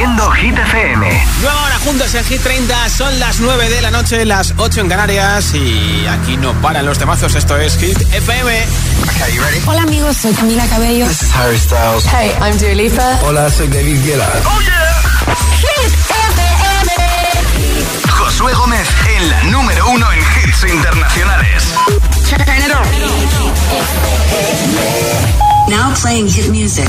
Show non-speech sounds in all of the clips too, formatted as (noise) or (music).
haciendo Hit FM. Nueva hora juntos en Hit 30. Son las 9 de la noche, las 8 en Canarias. Y aquí no paran los temazos. Esto es Hit FM. Okay, you ready? Hola amigos, soy Camila Cabello. This is Harry Styles. Hey, I'm Dua Lipa. Hola, soy David Guetta. ¡Oh, yeah! Hit FM. Josué Gómez en la número uno en hits internacionales. Turn it on. Now playing hit music.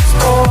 tu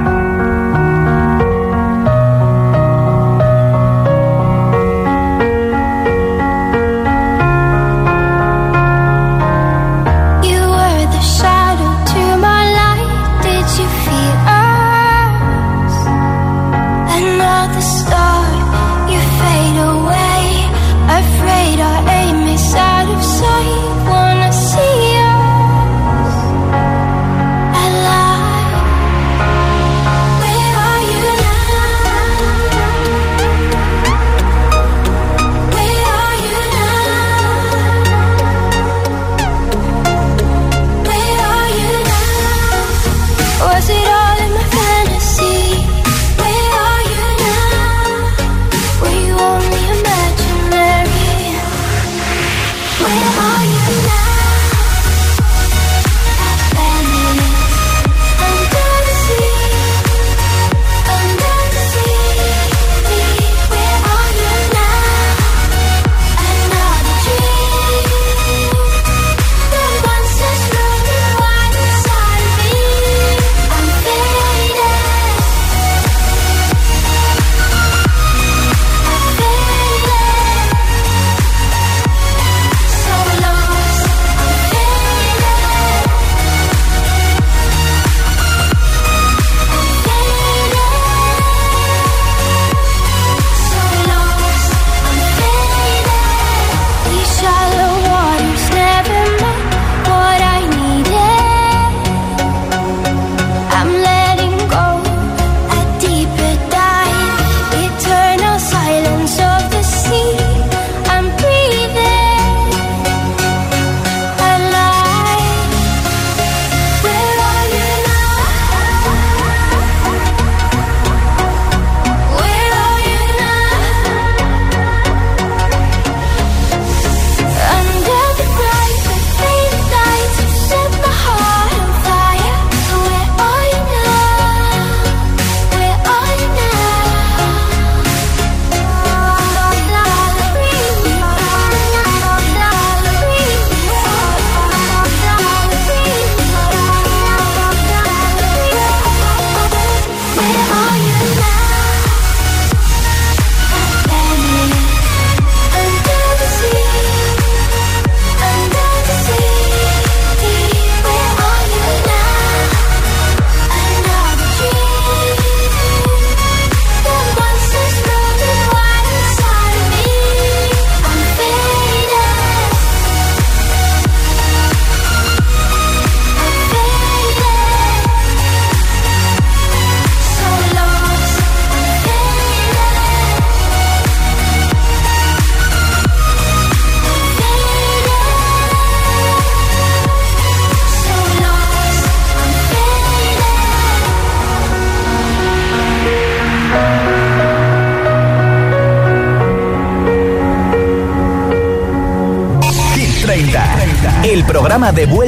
30,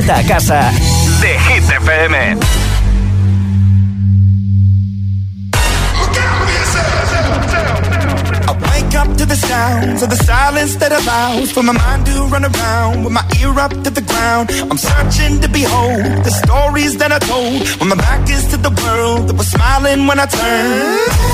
vuelta a casa de Hit FM. up to the sounds of the silence that allows for my mind to run around with my ear up to the ground. I'm searching to behold the stories that I told when my back is to the world that was smiling when I turned.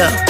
love.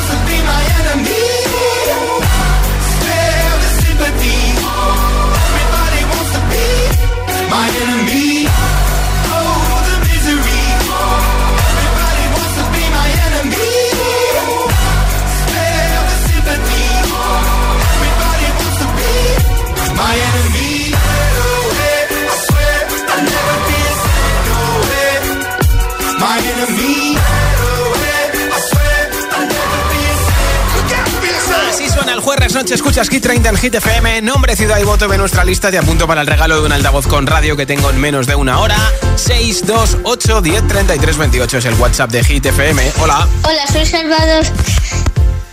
buenas noches, escuchas Hit 30 en Hit FM. Nombre, ciudad y voto de nuestra lista. Te apunto para el regalo de un altavoz con radio que tengo en menos de una hora. 628 10 33 28 es el WhatsApp de Hit FM. Hola. Hola, soy Salvador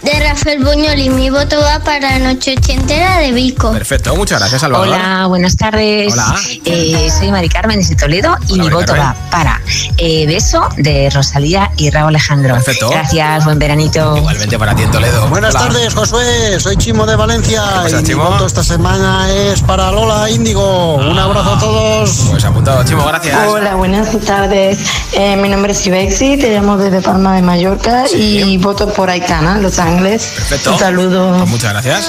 de Rafael Buñol y mi voto va para Noche Ochentera de Vico. Perfecto, muchas gracias, Salvador. Hola, buenas tardes. Hola. Eh, soy Mari Carmen de Toledo y mi voto va para eh, Beso de Rosalía y Raúl Alejandro. Perfecto. Gracias, buen veranito. Igualmente para ti en Toledo. Buenas tardes, Josué. Soy Chimo de Valencia. y mi voto esta semana es para Lola Índigo. Un abrazo a todos. Pues apuntado, Chimo, gracias. Hola, buenas tardes. Eh, mi nombre es Ibexi, te llamo desde Palma de Mallorca y voto por Aitana, Los Ángeles. Perfecto. Un saludo. Pues muchas gracias.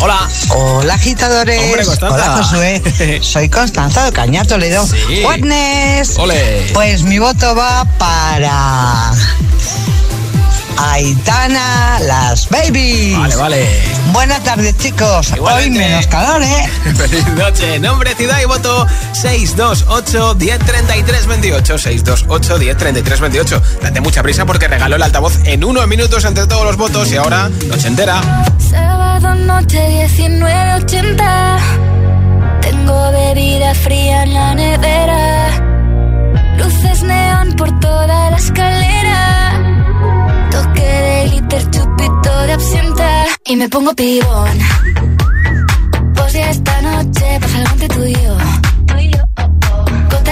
Hola. Hola, agitadores. Hombre, Constanza. Hola, Josué. (laughs) Soy Constanza de Caña Toledo. Sí. Witness. Ole. Pues mi voto va para Aitana, las babies. Vale, vale. Buenas tardes, chicos. Igualmente. Hoy menos calor, ¿eh? (laughs) Feliz noche. Nombre, ciudad y voto 628 1033 28. 628 1033 28. Date mucha prisa porque regaló el altavoz en unos minutos entre todos los votos y ahora noche entera. Sábado noche 1980. Tengo bebida fría en la nevera. Luces neón por toda la escalera. Glitter, chupito de absenta. Y me pongo pibón. Pues ya esta noche pasa algo entre tú y yo.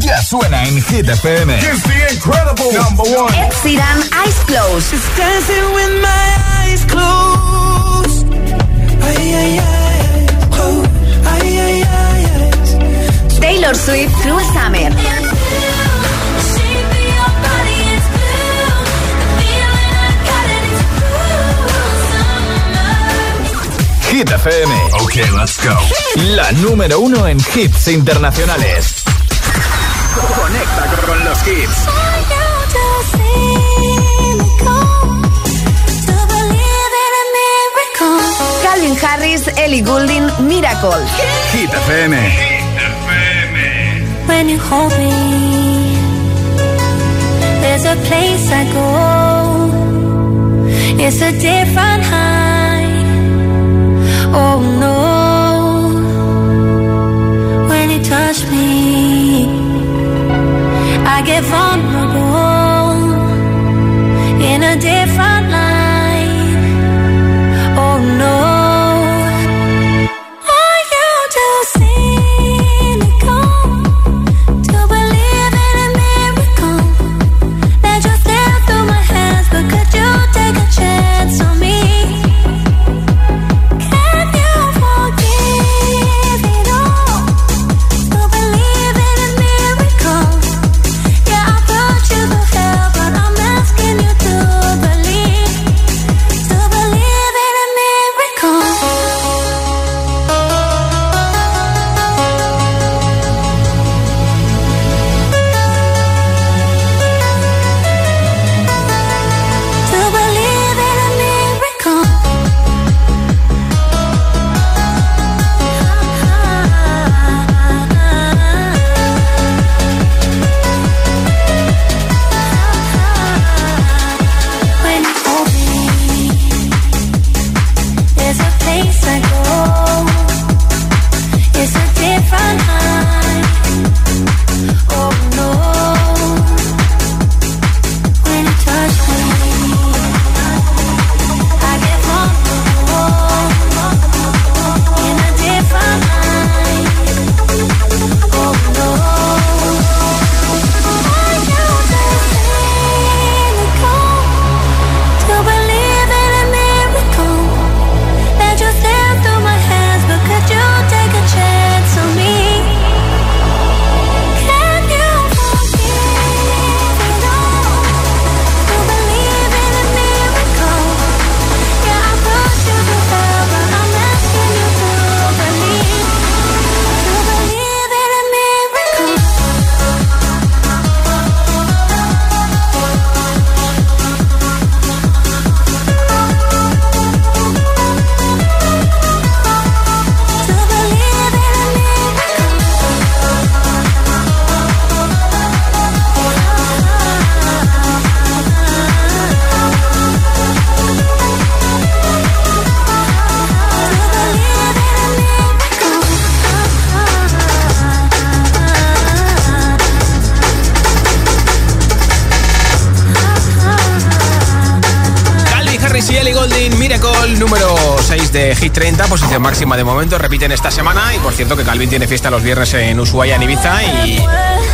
Ya suena en Hit FM. It's the incredible number one. Ed Sheeran, Eyes Closed. Just dancing with my eyes closed. Ay, ay, ay, closed. Ay, ay, ay, ay. Taylor Swift, Cruel Summer. Hit FM. Ok, let's go. La número uno en hits internacionales. Conecta con los hits. Calvin Harris, Ellie Goulding, Miracle. Hit FM. When you hold me, there's a place I go. It's a different high. I get de Hit 30, posición máxima de momento, repiten esta semana. Y por cierto que Calvin tiene fiesta los viernes en Ushuaia, en Ibiza. Y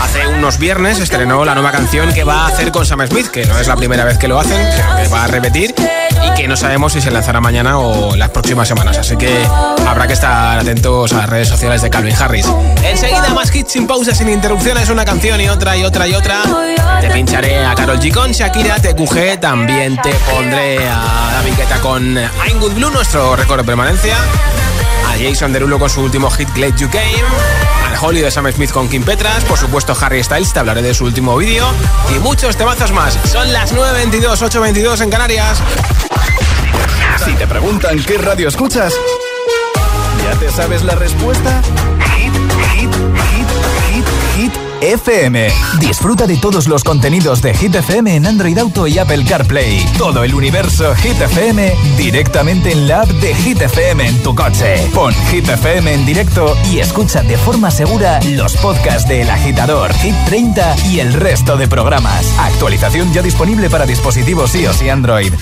hace unos viernes estrenó la nueva canción que va a hacer con Sam Smith, que no es la primera vez que lo hacen, que va a repetir. Y que no sabemos si se lanzará mañana o las próximas semanas. Así que habrá que estar atentos a las redes sociales de Calvin Harris. Enseguida, más hits sin pausas, sin interrupciones, una canción y otra y otra y otra. Te pincharé a Carol G con Shakira, TQG, también te pondré a David Guetta con I'm Good Blue, nuestro récord de permanencia. A Jason Derulo con su último hit Glad You Came. Holly de Sam Smith con Kim Petras. Por supuesto, Harry Styles, te hablaré de su último vídeo. Y muchos temazos más. Son las 9.22, 8.22 en Canarias. Si te preguntan qué radio escuchas, ¿ya te sabes la respuesta? Hit, hit, hit, hit, hit. FM. Disfruta de todos los contenidos de Hit FM en Android Auto y Apple CarPlay. Todo el universo Hit FM directamente en la app de Hit FM en tu coche. Pon Hit FM en directo y escucha de forma segura los podcasts de El Agitador, Hit 30 y el resto de programas. Actualización ya disponible para dispositivos iOS y Android.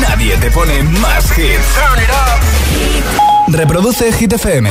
Nadie te pone más hits. Reproduce Hit FM.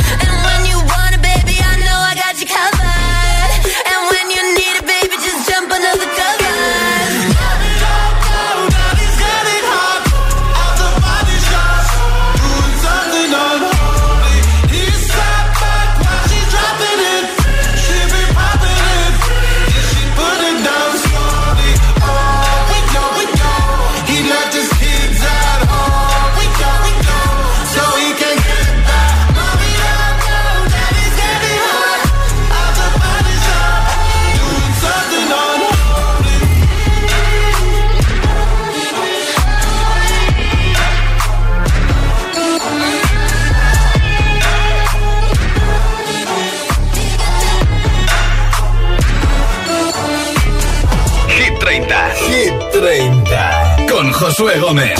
30 con Josué Gómez.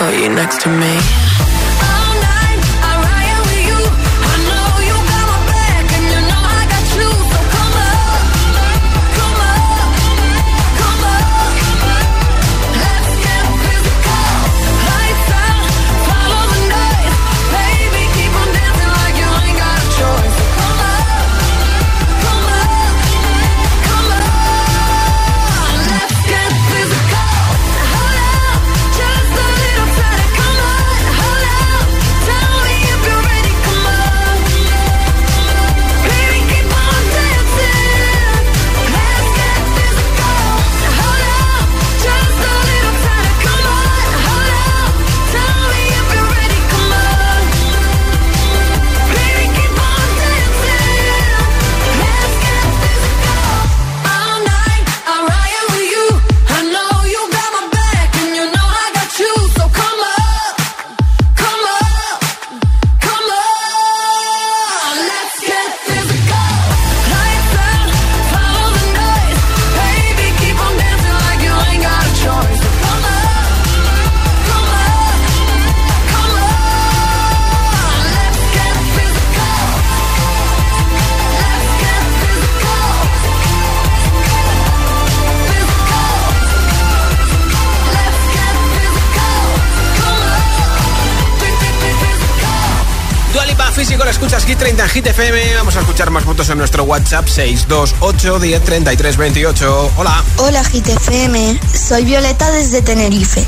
Next to me votos en nuestro WhatsApp 628 10 28. Hola. Hola Hit FM. Soy Violeta desde Tenerife.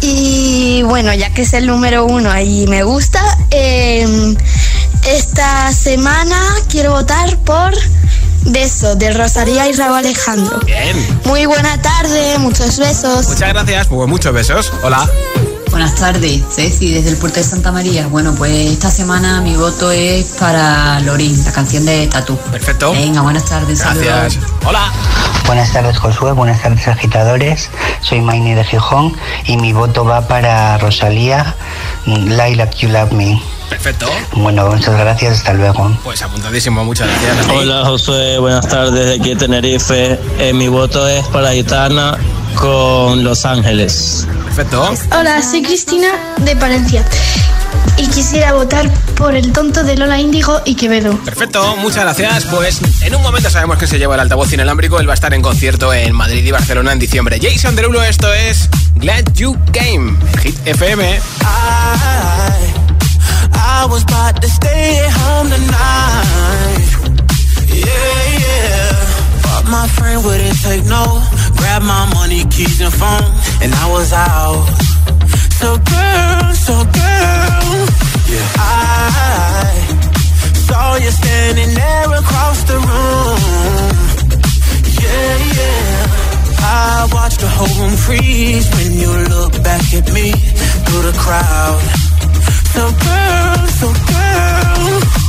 Y bueno, ya que es el número uno y me gusta, em, esta semana quiero votar por Beso de Rosaría y Raúl Alejandro. Bien. Muy buena tarde, muchos besos. Muchas gracias, pues muchos besos. Hola. Buenas tardes, Ceci, desde el puerto de Santa María. Bueno, pues esta semana mi voto es para Lorín, la canción de Tatu. Perfecto. Venga, buenas tardes. Gracias. Hola. Buenas tardes, Josué. Buenas tardes, agitadores. Soy Maini de Gijón y mi voto va para Rosalía, Like You Love Me. Perfecto. Bueno, muchas gracias, hasta luego. Pues apuntadísimo, muchas gracias. Hola Josué, buenas tardes de aquí de Tenerife. Eh, mi voto es para Gitana con Los Ángeles. Perfecto. Hola, soy Cristina de Palencia y quisiera votar por el tonto de Lola Índigo y Quevedo. Perfecto, muchas gracias. Pues en un momento sabemos que se lleva el altavoz inalámbrico. Él va a estar en concierto en Madrid y Barcelona en diciembre. Jason Derulo, esto es Glad You Came, Hit FM. I, was about to stay home tonight. Yeah, yeah. But my friend wouldn't take no. Grab my money, keys, and phone. And I was out. So, girl, so, girl. Yeah. I saw you standing there across the room. Yeah, yeah. I watched the whole room freeze when you look back at me through the crowd. So, girl, so, girl.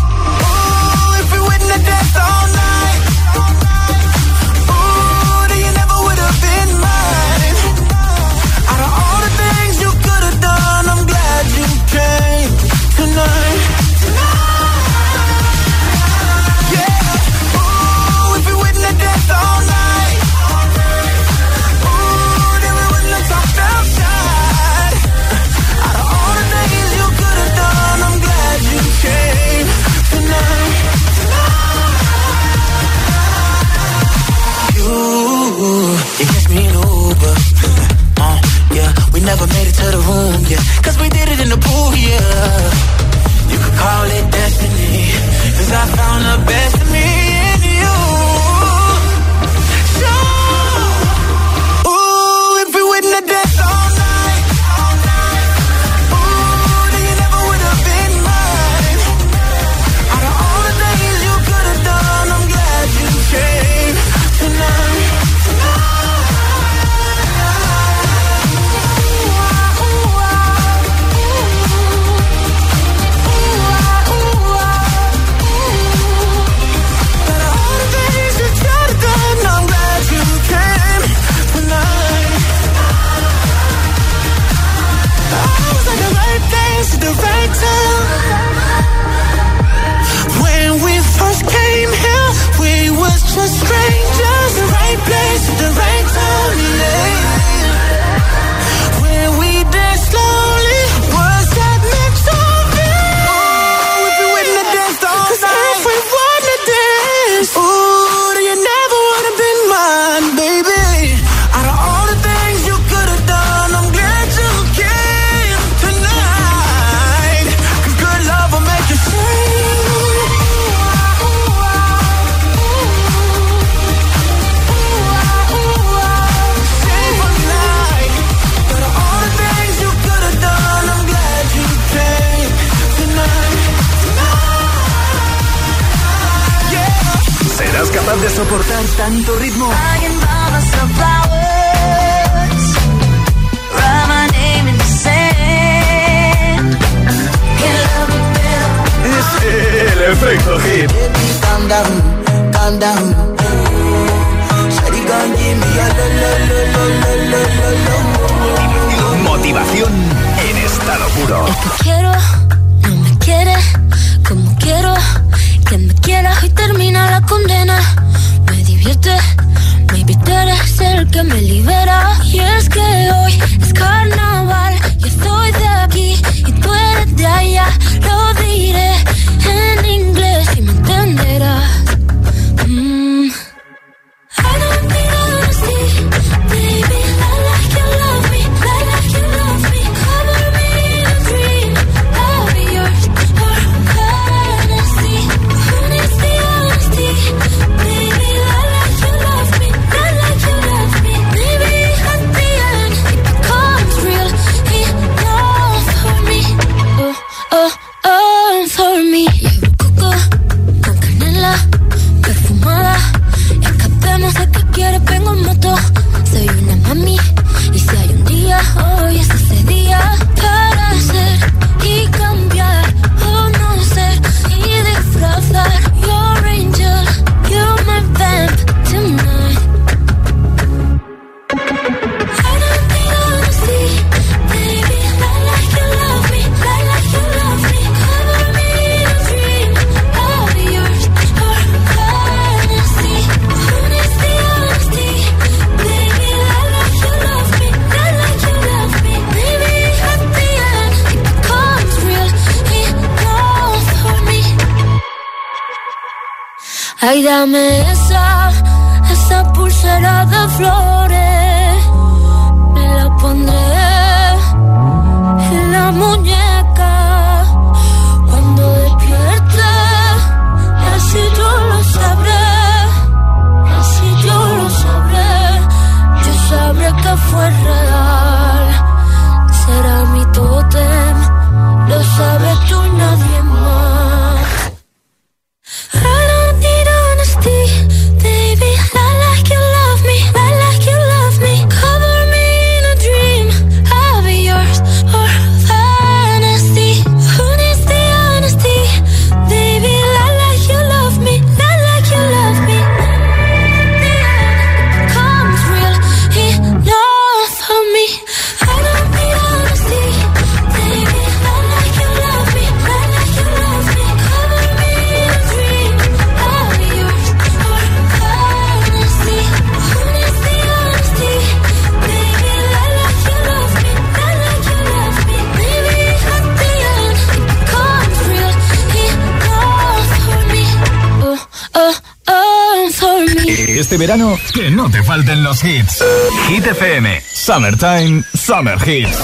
este verano, que no te falten los hits. Hit FM, Summertime, Summer Hits.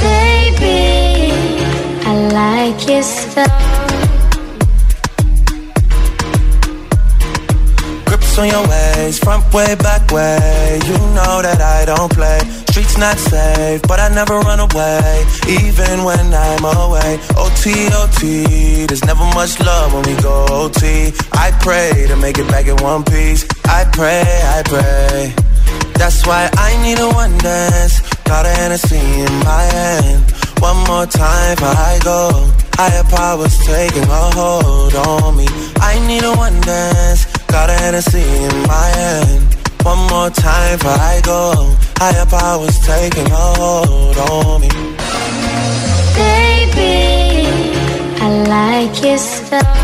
Baby, I like your stuff. Grips on your ways, front way, back way. You know that I don't play. Streets not safe, but I never run away, even when I'm away. OT, OT, there's never much love when we go OT. I pray to make it back in one piece. I pray, I pray. That's why I need a one dance. Got a Hennessy in my hand. One more time before I go. Higher powers taking a hold on me. I need a one dance. Got a Hennessy in my hand. One more time before I go. Higher powers taking a hold on me. Baby, I like your stuff.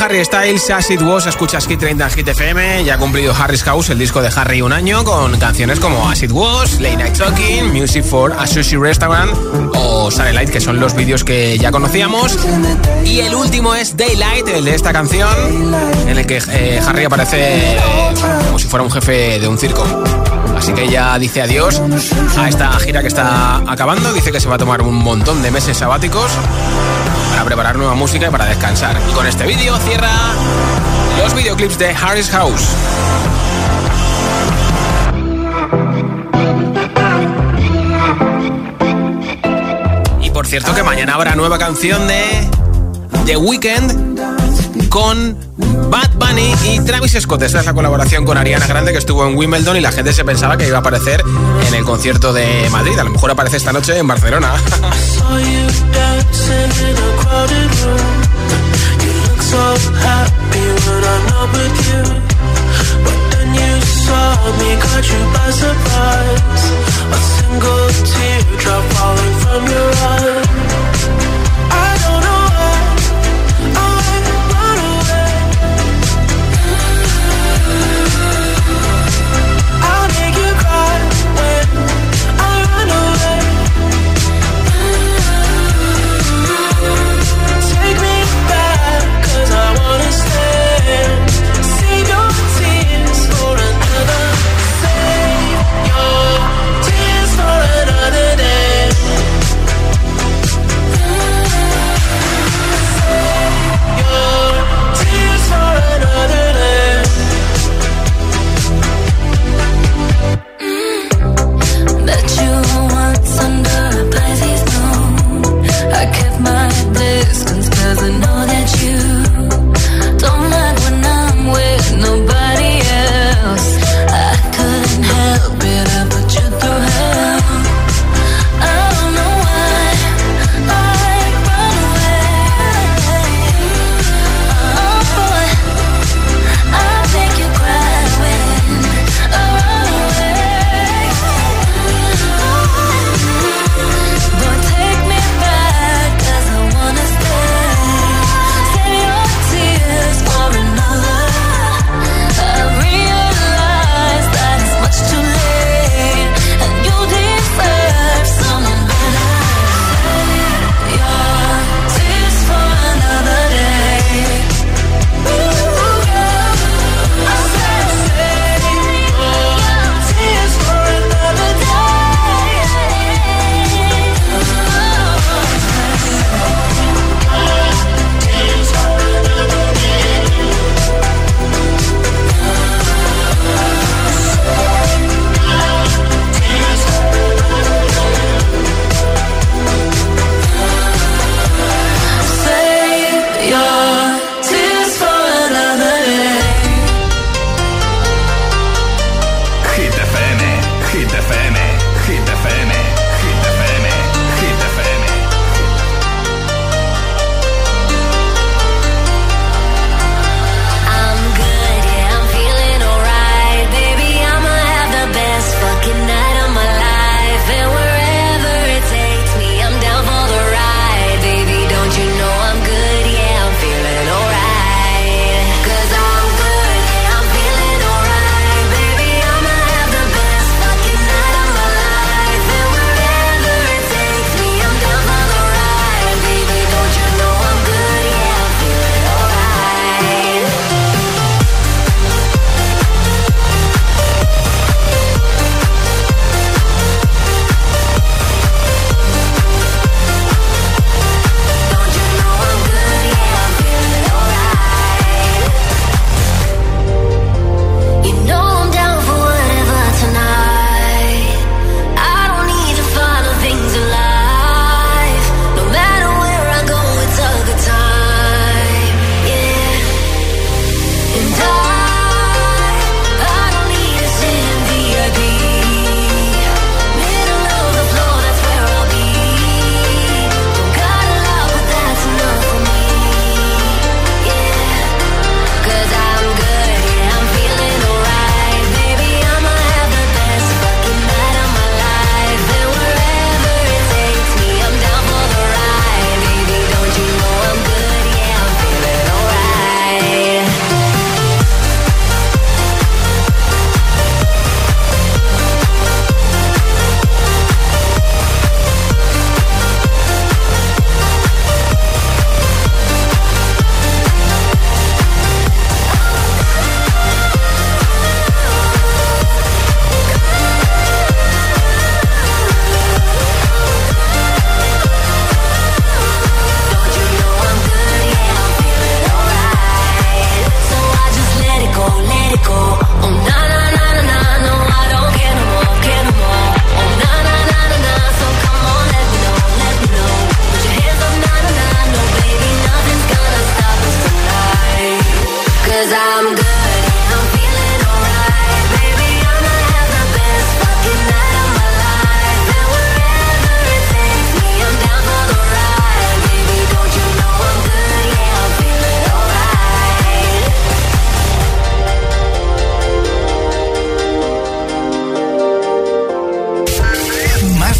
Harry Styles, As It escuchas Hit 30 Hit FM. Ya ha cumplido Harry's House, el disco de Harry, un año con canciones como As It Was, Late Night Talking, Music for a Sushi Restaurant o Light, que son los vídeos que ya conocíamos. Y el último es Daylight, el de esta canción, en el que eh, Harry aparece como si fuera un jefe de un circo. Así que ya dice adiós a esta gira que está acabando. Dice que se va a tomar un montón de meses sabáticos para preparar nueva música y para descansar. Y con este vídeo cierra los videoclips de Harris House. Y por cierto que mañana habrá nueva canción de The Weeknd con Bad Bunny y Travis Scott. Esta es la colaboración con Ariana Grande que estuvo en Wimbledon y la gente se pensaba que iba a aparecer en el concierto de Madrid. A lo mejor aparece esta noche en Barcelona. (laughs)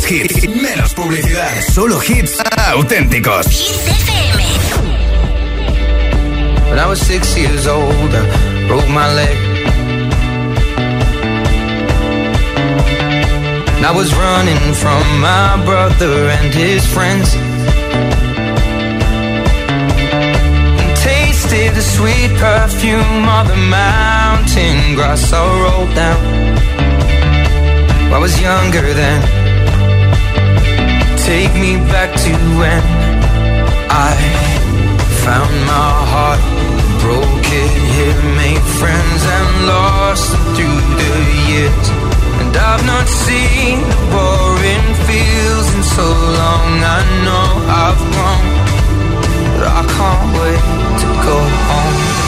Más hits, menos publicidad. Solo hits auténticos. When I was six years old, I broke my leg. And I was running from my brother and his friends. And tasted the sweet perfume of the mountain grass I rolled down. I was younger then. Take me back to when I found my heart, broke it here, made friends and lost through the years. And I've not seen the boring fields in so long. I know I've grown, but I can't wait to go home.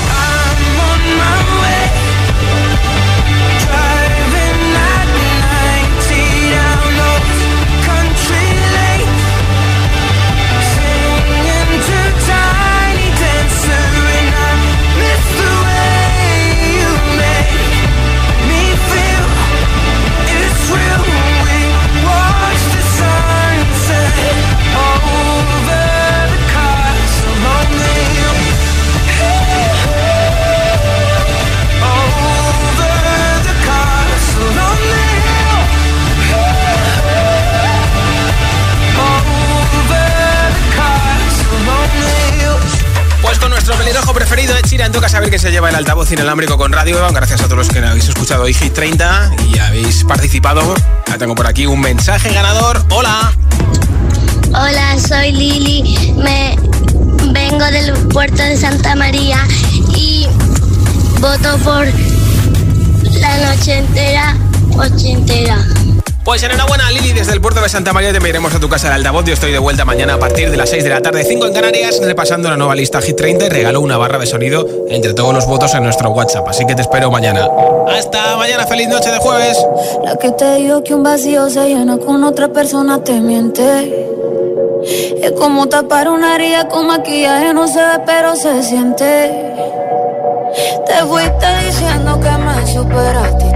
Nuestro pelirrojo preferido, Ed Sheeran, toca saber que se lleva el altavoz inalámbrico con radio. Gracias a todos los que habéis escuchado hoy Hit 30 y habéis participado. Ya tengo por aquí un mensaje ganador. Hola. Hola, soy Lili. Me vengo del puerto de Santa María y voto por la noche entera, ochentera. Pues enhorabuena Lili, desde el puerto de Santa María te pediremos a tu casa el altavoz. Yo estoy de vuelta mañana a partir de las 6 de la tarde, 5 en Canarias, repasando la nueva lista Hit 30 y regalo una barra de sonido entre todos los votos en nuestro WhatsApp. Así que te espero mañana. Hasta mañana, feliz noche de jueves. La que te digo que un vacío se llena con otra persona te miente. Es como tapar una herida con maquillaje, no se ve, pero se siente. Te fuiste diciendo que me superaste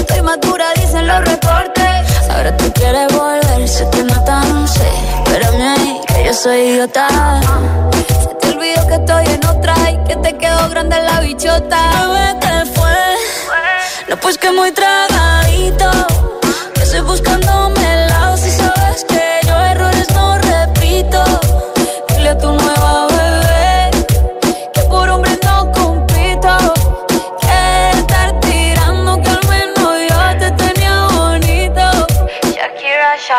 Estoy madura, dicen los reportes. Ahora tú quieres volver, se te nota, no sé. Espérame ahí, que yo soy idiota. Se te olvidó que estoy en otra y que te quedó grande la bichota. Bebé, te fue. No, pues que muy tragadito. Que estoy buscándome el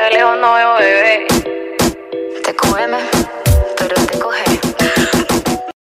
De lejos no veo bebé.